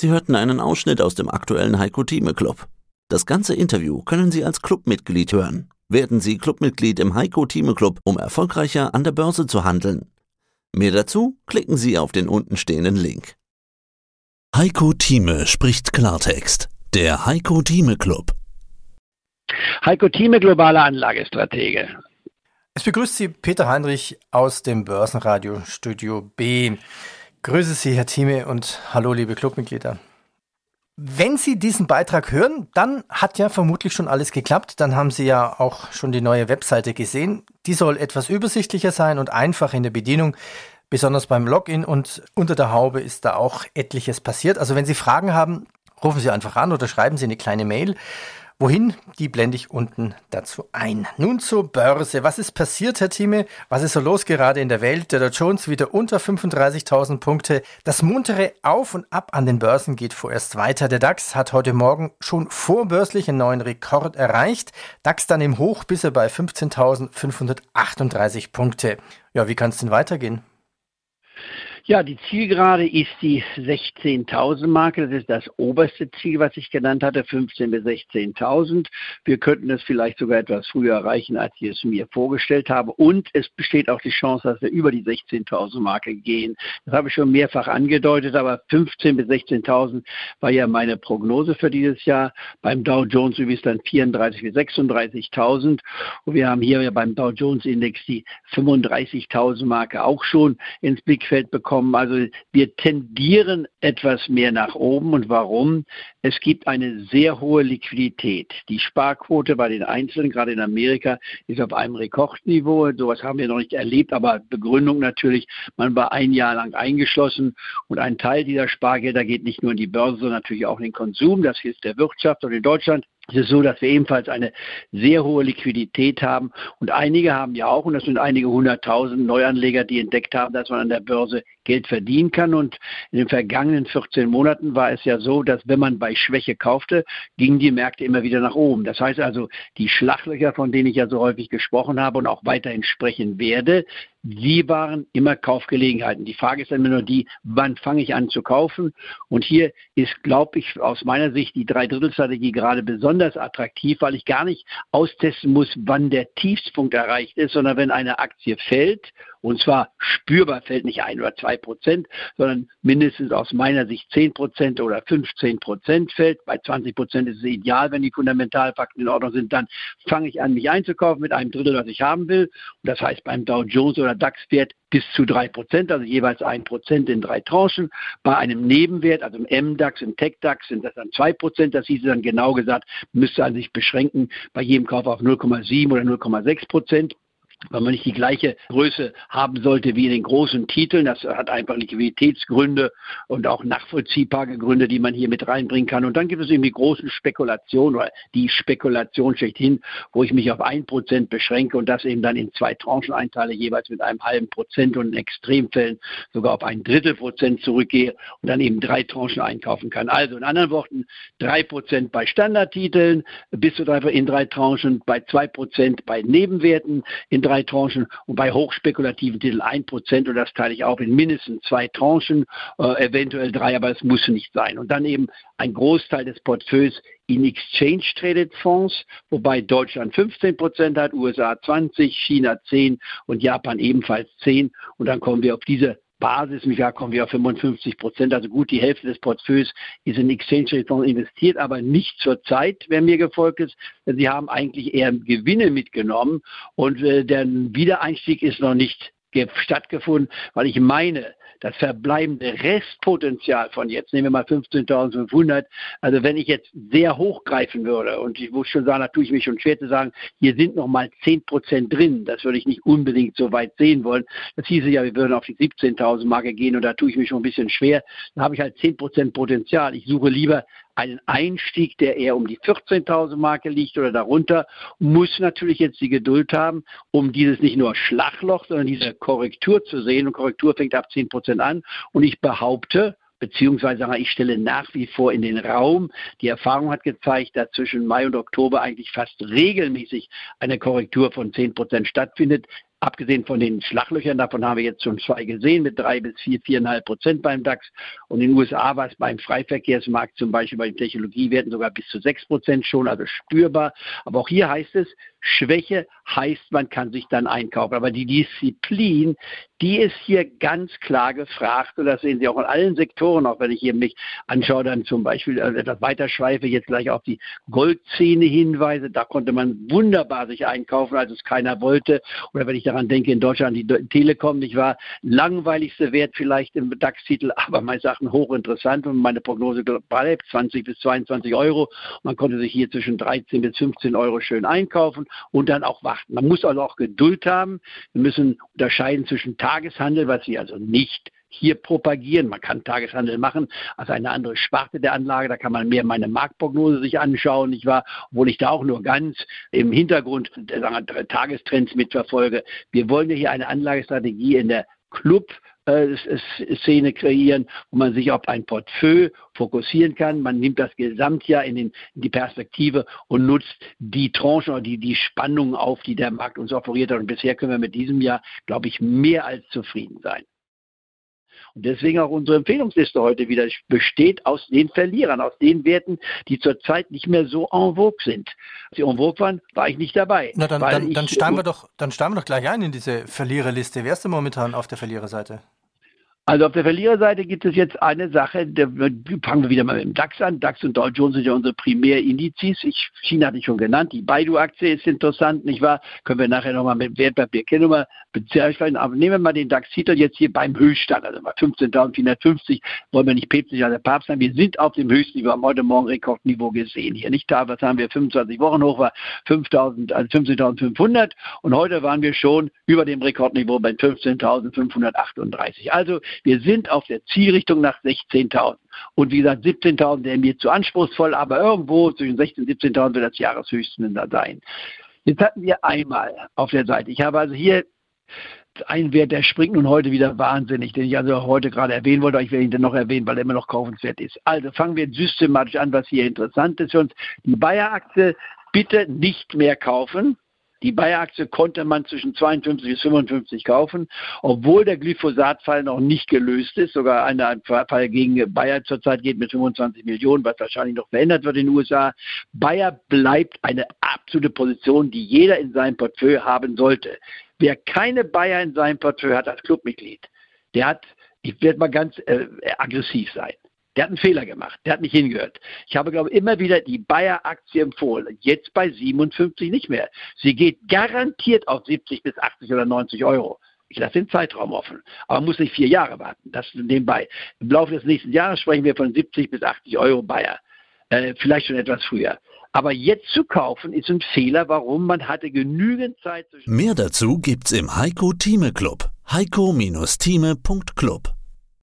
Sie hörten einen Ausschnitt aus dem aktuellen Heiko Thieme Club. Das ganze Interview können Sie als Clubmitglied hören. Werden Sie Clubmitglied im Heiko Thieme Club, um erfolgreicher an der Börse zu handeln. Mehr dazu klicken Sie auf den untenstehenden Link. Heiko Thieme spricht Klartext. Der Heiko Thieme Club. Heiko Thieme, globale Anlagestratege. Es begrüßt Sie Peter Heinrich aus dem Börsenradio Studio B. Grüße Sie, Herr Thieme, und hallo, liebe Clubmitglieder. Wenn Sie diesen Beitrag hören, dann hat ja vermutlich schon alles geklappt. Dann haben Sie ja auch schon die neue Webseite gesehen. Die soll etwas übersichtlicher sein und einfach in der Bedienung. Besonders beim Login und unter der Haube ist da auch etliches passiert. Also wenn Sie Fragen haben, rufen Sie einfach an oder schreiben Sie eine kleine Mail. Wohin? Die blende ich unten dazu ein. Nun zur Börse. Was ist passiert, Herr Thieme? Was ist so los gerade in der Welt? Der Dow Jones wieder unter 35.000 Punkte. Das muntere Auf und Ab an den Börsen geht vorerst weiter. Der DAX hat heute Morgen schon vorbörslich einen neuen Rekord erreicht. DAX dann im Hoch bis er bei 15.538 Punkte. Ja, wie kann es denn weitergehen? Ja, die Zielgerade ist die 16.000 Marke. Das ist das oberste Ziel, was ich genannt hatte, 15.000 bis 16.000. Wir könnten es vielleicht sogar etwas früher erreichen, als ich es mir vorgestellt habe. Und es besteht auch die Chance, dass wir über die 16.000 Marke gehen. Das habe ich schon mehrfach angedeutet, aber 15.000 bis 16.000 war ja meine Prognose für dieses Jahr. Beim Dow Jones übrigens dann 34.000 bis 36.000. Und wir haben hier ja beim Dow Jones Index die 35.000 Marke auch schon ins Blickfeld bekommen kommen. Also wir tendieren etwas mehr nach oben. Und warum? Es gibt eine sehr hohe Liquidität. Die Sparquote bei den Einzelnen, gerade in Amerika, ist auf einem Rekordniveau. Sowas haben wir noch nicht erlebt, aber Begründung natürlich, man war ein Jahr lang eingeschlossen und ein Teil dieser Spargelder geht nicht nur in die Börse, sondern natürlich auch in den Konsum. Das hilft der Wirtschaft und in Deutschland es ist so, dass wir ebenfalls eine sehr hohe Liquidität haben. Und einige haben ja auch, und das sind einige hunderttausend Neuanleger, die entdeckt haben, dass man an der Börse Geld verdienen kann. Und in den vergangenen 14 Monaten war es ja so, dass wenn man bei Schwäche kaufte, gingen die Märkte immer wieder nach oben. Das heißt also, die Schlachlöcher, von denen ich ja so häufig gesprochen habe und auch weiterhin sprechen werde, die waren immer Kaufgelegenheiten. Die Frage ist dann immer nur die, wann fange ich an zu kaufen? Und hier ist, glaube ich, aus meiner Sicht die Dreidrittelstrategie gerade besonders attraktiv, weil ich gar nicht austesten muss, wann der Tiefspunkt erreicht ist, sondern wenn eine Aktie fällt und zwar spürbar fällt nicht ein oder zwei Prozent, sondern mindestens aus meiner Sicht zehn Prozent oder 15 Prozent fällt. Bei 20 Prozent ist es ideal, wenn die Fundamentalfakten in Ordnung sind. Dann fange ich an, mich einzukaufen mit einem Drittel, was ich haben will. Und das heißt beim Dow Jones oder DAX-Wert bis zu drei Prozent, also jeweils ein Prozent in drei Tranchen. Bei einem Nebenwert, also im MDAX, im TechDAX sind das dann zwei Prozent. Das hieße dann genau gesagt, müsste an sich beschränken bei jedem Kauf auf 0,7 oder 0,6 Prozent weil man nicht die gleiche Größe haben sollte wie in den großen Titeln. Das hat einfach Liquiditätsgründe und auch nachvollziehbare Gründe, die man hier mit reinbringen kann. Und dann gibt es eben die großen Spekulationen oder die Spekulation schlechthin, wo ich mich auf ein Prozent beschränke und das eben dann in zwei Tranchen einteile, jeweils mit einem halben Prozent und in Extremfällen sogar auf ein Drittel Prozent zurückgehe und dann eben drei Tranchen einkaufen kann. Also in anderen Worten, drei Prozent bei Standardtiteln, bis zu drei in drei Tranchen, bei zwei Prozent bei Nebenwerten, in drei Tranchen und bei hochspekulativen Titeln ein Prozent und das teile ich auch in mindestens zwei Tranchen, äh, eventuell drei, aber es muss nicht sein. Und dann eben ein Großteil des Portfolios in Exchange Traded Fonds, wobei Deutschland 15 Prozent hat, USA 20%, China 10 und Japan ebenfalls 10. Und dann kommen wir auf diese Basis Jahr kommen wir auf 55 Prozent, also gut die Hälfte des Portfolios ist in Exchange Fonds investiert, aber nicht zur Zeit, wer mir gefolgt ist. Sie haben eigentlich eher Gewinne mitgenommen und äh, der Wiedereinstieg ist noch nicht stattgefunden, weil ich meine, das verbleibende Restpotenzial von jetzt, nehmen wir mal 15.500, also wenn ich jetzt sehr hoch greifen würde, und ich muss schon sagen, da tue ich mich schon schwer zu sagen, hier sind noch mal 10 Prozent drin, das würde ich nicht unbedingt so weit sehen wollen. Das hieße ja, wir würden auf die 17.000 Marke gehen und da tue ich mich schon ein bisschen schwer. Dann habe ich halt 10 Prozent Potenzial. Ich suche lieber einen Einstieg, der eher um die 14.000 Marke liegt oder darunter, muss natürlich jetzt die Geduld haben, um dieses nicht nur Schlagloch, sondern diese Korrektur zu sehen. Und Korrektur fängt ab 10 Prozent an. Und ich behaupte, beziehungsweise ich stelle nach wie vor in den Raum. Die Erfahrung hat gezeigt, dass zwischen Mai und Oktober eigentlich fast regelmäßig eine Korrektur von 10 Prozent stattfindet. Abgesehen von den Schlaglöchern, davon haben wir jetzt schon zwei gesehen, mit drei bis vier, viereinhalb Prozent beim DAX. Und in den USA war es beim Freiverkehrsmarkt zum Beispiel bei den Technologiewerten sogar bis zu sechs Prozent schon, also spürbar. Aber auch hier heißt es, Schwäche heißt, man kann sich dann einkaufen. Aber die Disziplin, die ist hier ganz klar gefragt. Und das sehen Sie auch in allen Sektoren, auch wenn ich hier mich anschaue, dann zum Beispiel also etwas weiter schweife, jetzt gleich auf die Goldzähne hinweise. Da konnte man wunderbar sich einkaufen, als es keiner wollte. Oder wenn ich daran denke, in Deutschland die Telekom, nicht wahr? Langweiligste Wert vielleicht im DAX-Titel, aber meine Sachen hochinteressant und meine Prognose bleibt 20 bis 22 Euro. Man konnte sich hier zwischen 13 bis 15 Euro schön einkaufen und dann auch warten. Man muss also auch Geduld haben. Wir müssen unterscheiden zwischen Tageshandel, was Sie also nicht hier propagieren. Man kann Tageshandel machen, also eine andere Sparte der Anlage. Da kann man mehr meine Marktprognose sich anschauen, nicht wahr? Obwohl ich da auch nur ganz im Hintergrund wir, Tagestrends mitverfolge. Wir wollen ja hier eine Anlagestrategie in der Club Szene kreieren, wo man sich auf ein Portfolio fokussieren kann. Man nimmt das Gesamtjahr in, den, in die Perspektive und nutzt die Tranchen oder die, die Spannungen auf, die der Markt uns offeriert hat. Und bisher können wir mit diesem Jahr, glaube ich, mehr als zufrieden sein. Und deswegen auch unsere Empfehlungsliste heute wieder besteht aus den Verlierern, aus den Werten, die zurzeit nicht mehr so en vogue sind. Als sie en vogue waren, war ich nicht dabei. Na, dann, dann, dann, steigen wir doch, dann steigen wir doch gleich ein in diese Verliererliste. Wer ist denn momentan auf der Verliererseite? Also auf der Verliererseite gibt es jetzt eine Sache, da fangen wir wieder mal mit dem DAX an. DAX und Dow Jones sind ja unsere Primärindizes. Ich, China hatte ich schon genannt. Die Baidu-Aktie ist interessant, nicht wahr? Können wir nachher nochmal mit Wertpapier Wertpapierkennummer bezeichnen. Aber nehmen wir mal den DAX-Titel jetzt hier beim Höchststand, also bei 15.450. Wollen wir nicht päpstlich als der Papst sein. Wir sind auf dem höchsten Niveau, haben heute Morgen Rekordniveau gesehen. Hier nicht da, was haben wir? 25 Wochen hoch war 5.000, also 15.500. Und heute waren wir schon über dem Rekordniveau bei 15.538. Also wir sind auf der Zielrichtung nach 16.000. Und wie gesagt, 17.000 wäre mir zu anspruchsvoll, aber irgendwo zwischen 16.000 und 17.000 wird das Jahreshöchsten da sein. Jetzt hatten wir einmal auf der Seite, ich habe also hier einen Wert, der springt nun heute wieder wahnsinnig, den ich also heute gerade erwähnen wollte, aber ich werde ihn dann noch erwähnen, weil er immer noch kaufenswert ist. Also fangen wir systematisch an, was hier interessant ist für uns. Die Bayer-Aktie bitte nicht mehr kaufen. Die Bayer-Aktie konnte man zwischen 52 bis 55 kaufen, obwohl der Glyphosat-Fall noch nicht gelöst ist. Sogar ein Fall gegen Bayer zurzeit geht mit 25 Millionen, was wahrscheinlich noch verändert wird in den USA. Bayer bleibt eine absolute Position, die jeder in seinem Portfolio haben sollte. Wer keine Bayer in seinem Portfolio hat als Clubmitglied, der hat, ich werde mal ganz äh, aggressiv sein. Der hat einen Fehler gemacht. Der hat nicht hingehört. Ich habe, glaube ich, immer wieder die Bayer-Aktie empfohlen. Jetzt bei 57 nicht mehr. Sie geht garantiert auf 70 bis 80 oder 90 Euro. Ich lasse den Zeitraum offen. Aber man muss nicht vier Jahre warten. Das nebenbei. Im Laufe des nächsten Jahres sprechen wir von 70 bis 80 Euro Bayer. Äh, vielleicht schon etwas früher. Aber jetzt zu kaufen ist ein Fehler. Warum? Man hatte genügend Zeit. Mehr dazu gibt's im Heiko Thieme Club. heiko-thieme.club